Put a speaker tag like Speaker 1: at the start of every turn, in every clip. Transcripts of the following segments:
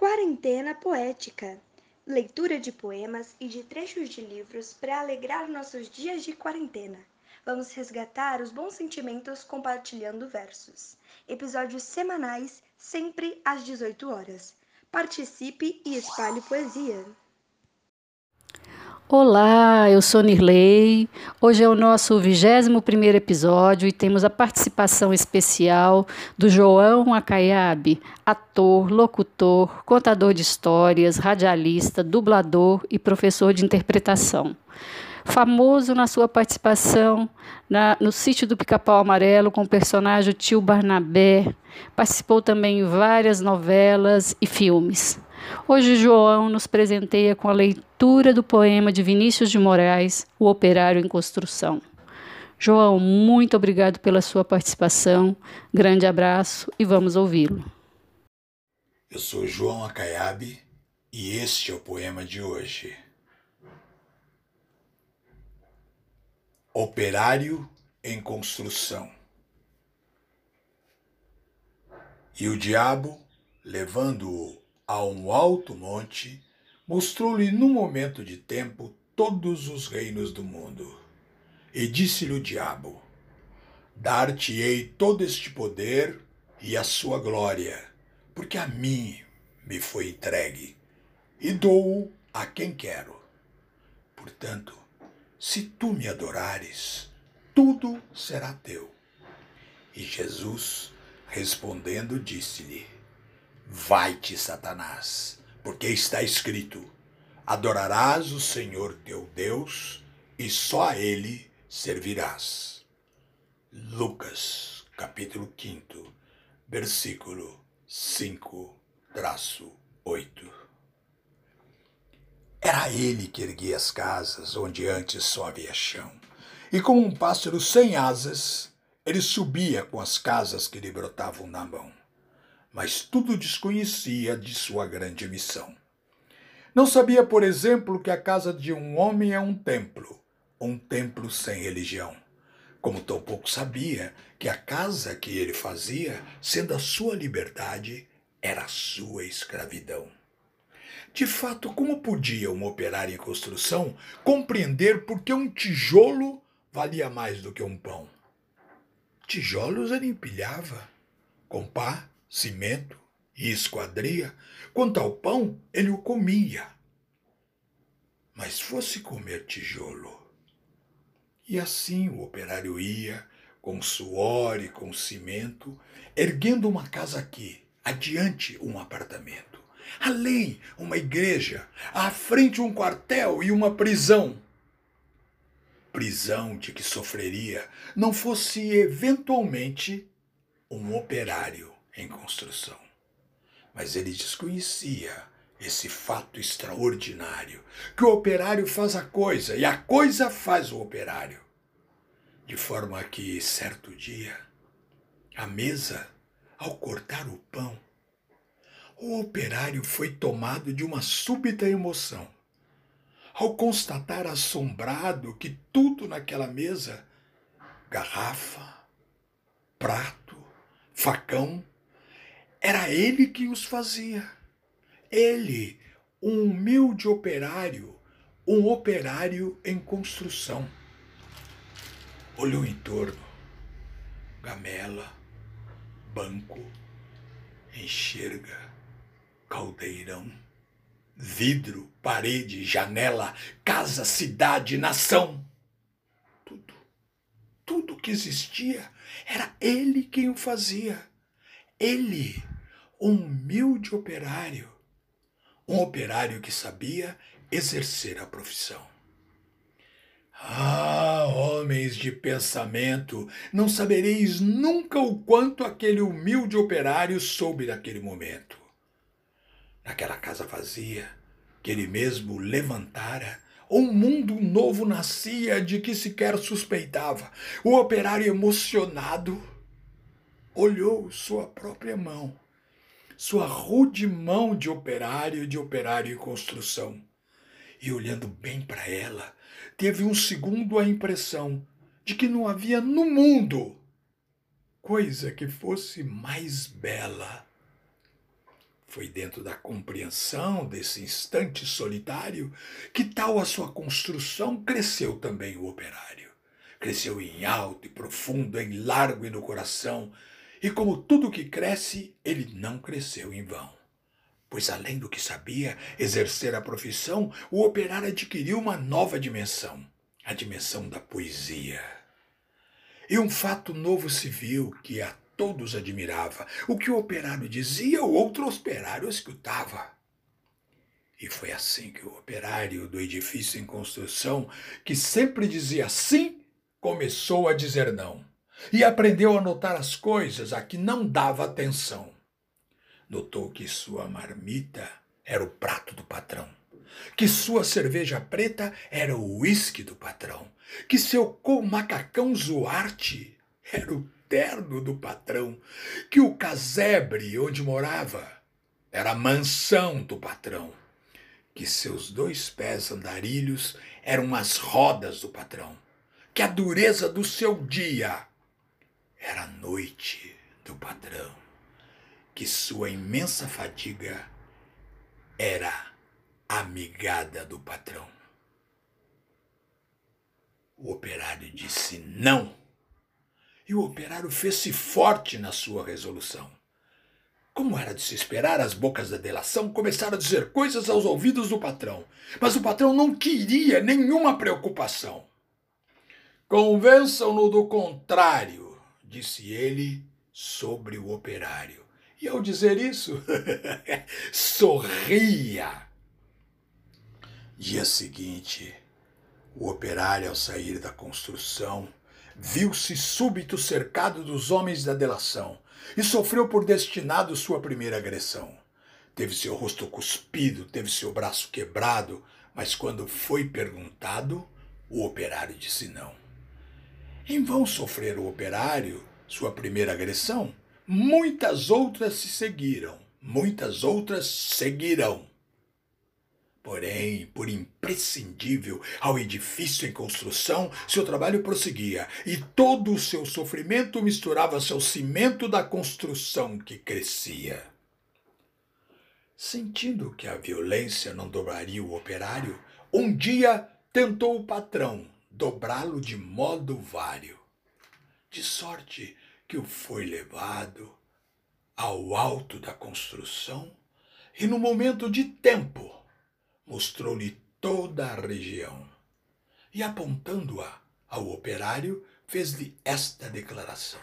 Speaker 1: Quarentena Poética leitura de poemas e de trechos de livros para alegrar nossos dias de quarentena. Vamos resgatar os bons sentimentos compartilhando versos. Episódios semanais, sempre às 18 horas. Participe e espalhe poesia.
Speaker 2: Olá, eu sou Nirley. Hoje é o nosso 21 episódio e temos a participação especial do João Acaiabe, ator, locutor, contador de histórias, radialista, dublador e professor de interpretação. Famoso na sua participação na, no sítio do Pica-Pau Amarelo com o personagem Tio Barnabé, participou também em várias novelas e filmes. Hoje, João nos presenteia com a leitura do poema de Vinícius de Moraes, O Operário em Construção. João, muito obrigado pela sua participação. Grande abraço e vamos ouvi-lo.
Speaker 3: Eu sou João Acaiabe e este é o poema de hoje. Operário em construção. E o diabo, levando-o a um alto monte, mostrou-lhe num momento de tempo todos os reinos do mundo. E disse-lhe o diabo: Dar-te-ei todo este poder e a sua glória, porque a mim me foi entregue, e dou-o a quem quero. Portanto, se tu me adorares, tudo será teu. E Jesus, respondendo, disse-lhe: Vai-te, Satanás, porque está escrito: Adorarás o Senhor teu Deus e só a ele servirás. Lucas, capítulo 5, versículo 5, traço 8. Era ele que erguia as casas onde antes só havia chão. E como um pássaro sem asas, ele subia com as casas que lhe brotavam na mão mas tudo desconhecia de sua grande missão. Não sabia, por exemplo, que a casa de um homem é um templo, um templo sem religião. Como tampouco sabia que a casa que ele fazia, sendo a sua liberdade, era a sua escravidão. De fato, como podia um operário em construção compreender por que um tijolo valia mais do que um pão? Tijolos ele empilhava, com pá cimento e esquadria, quanto ao pão, ele o comia. Mas fosse comer tijolo. E assim o operário ia, com suor e com cimento, erguendo uma casa aqui, adiante um apartamento, além uma igreja, à frente um quartel e uma prisão. Prisão de que sofreria não fosse eventualmente um operário em construção. Mas ele desconhecia esse fato extraordinário, que o operário faz a coisa e a coisa faz o operário. De forma que, certo dia, a mesa, ao cortar o pão, o operário foi tomado de uma súbita emoção. Ao constatar assombrado que tudo naquela mesa garrafa, prato, facão era ele que os fazia. Ele, um humilde operário, um operário em construção. Olhou em torno. Gamela, banco, enxerga, caldeirão, vidro, parede, janela, casa, cidade, nação. Tudo, tudo que existia era ele quem o fazia. Ele um humilde operário, um operário que sabia exercer a profissão. Ah, homens de pensamento, não sabereis nunca o quanto aquele humilde operário soube naquele momento. Naquela casa vazia, que ele mesmo levantara, um mundo novo nascia de que sequer suspeitava. O operário emocionado olhou sua própria mão sua rude mão de operário de operário em construção. E olhando bem para ela, teve um segundo a impressão de que não havia no mundo coisa que fosse mais bela. Foi dentro da compreensão desse instante solitário que tal a sua construção cresceu também o operário. Cresceu em alto e profundo, em largo e no coração, e como tudo que cresce, ele não cresceu em vão. Pois além do que sabia exercer a profissão, o operário adquiriu uma nova dimensão, a dimensão da poesia. E um fato novo se viu que a todos admirava. O que o operário dizia, o outro operário escutava. E foi assim que o operário do edifício em construção, que sempre dizia sim, começou a dizer não. E aprendeu a notar as coisas a que não dava atenção. Notou que sua marmita era o prato do patrão, que sua cerveja preta era o uísque do patrão, que seu macacão zoarte era o terno do patrão, que o casebre onde morava era a mansão do patrão, que seus dois pés andarilhos eram as rodas do patrão, que a dureza do seu dia era a noite do patrão, que sua imensa fadiga era a migada do patrão. O operário disse não e o operário fez-se forte na sua resolução. Como era de se esperar, as bocas da delação começaram a dizer coisas aos ouvidos do patrão, mas o patrão não queria nenhuma preocupação. Convençam-no do contrário, disse ele sobre o operário. E ao dizer isso, sorria. Dia seguinte, o operário, ao sair da construção, viu-se súbito cercado dos homens da delação e sofreu por destinado sua primeira agressão. Teve seu rosto cuspido, teve seu braço quebrado, mas quando foi perguntado, o operário disse não. Em vão sofrer o operário sua primeira agressão, muitas outras se seguiram, muitas outras seguirão. Porém, por imprescindível ao edifício em construção, seu trabalho prosseguia, e todo o seu sofrimento misturava-se ao cimento da construção que crescia. Sentindo que a violência não dobraria o operário, um dia tentou o patrão dobrá-lo de modo vário, de sorte que o foi levado ao alto da construção e, no momento de tempo, mostrou-lhe toda a região e, apontando-a ao operário, fez-lhe esta declaração: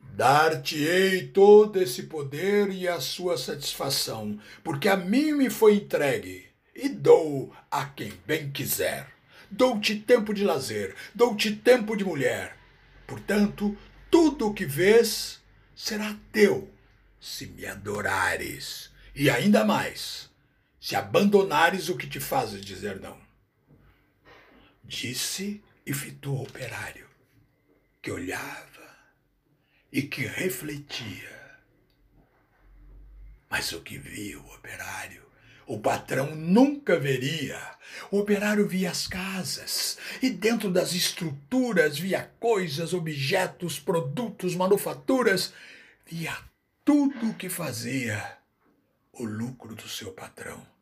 Speaker 3: Dar-te-ei todo esse poder e a sua satisfação, porque a mim me foi entregue, e dou a quem bem quiser. Dou-te tempo de lazer, dou-te tempo de mulher. Portanto, tudo o que vês será teu, se me adorares, e ainda mais se abandonares o que te fazes dizer não. Disse e fitou o operário, que olhava e que refletia. Mas o que via o operário, o patrão nunca veria. O operário via as casas e dentro das estruturas via coisas, objetos, produtos, manufaturas, via tudo o que fazia o lucro do seu patrão.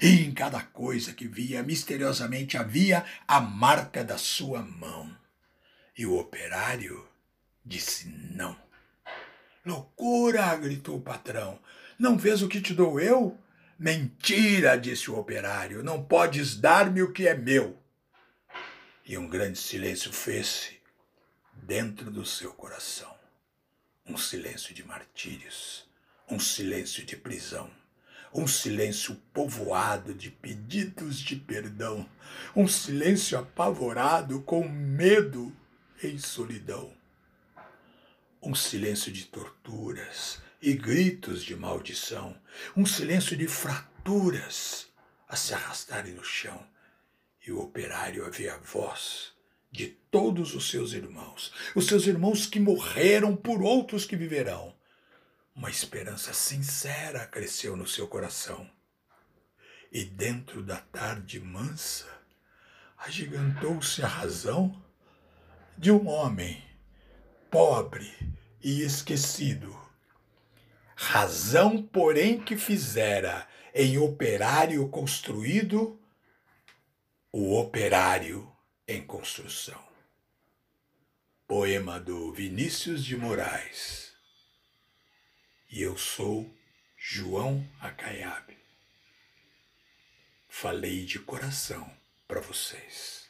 Speaker 3: E em cada coisa que via, misteriosamente havia a marca da sua mão. E o operário disse não. Loucura! gritou o patrão. Não vês o que te dou eu? Mentira! disse o operário. Não podes dar-me o que é meu. E um grande silêncio fez-se dentro do seu coração um silêncio de martírios um silêncio de prisão, um silêncio povoado de pedidos de perdão, um silêncio apavorado com medo em solidão, um silêncio de torturas e gritos de maldição, um silêncio de fraturas a se arrastarem no chão, e o operário havia voz de todos os seus irmãos, os seus irmãos que morreram por outros que viverão uma esperança sincera cresceu no seu coração. E dentro da tarde mansa, agigantou-se a razão de um homem pobre e esquecido. razão, porém, que fizera em operário construído o operário em construção. Poema do Vinícius de Moraes. E eu sou João Acaiabe. Falei de coração para vocês.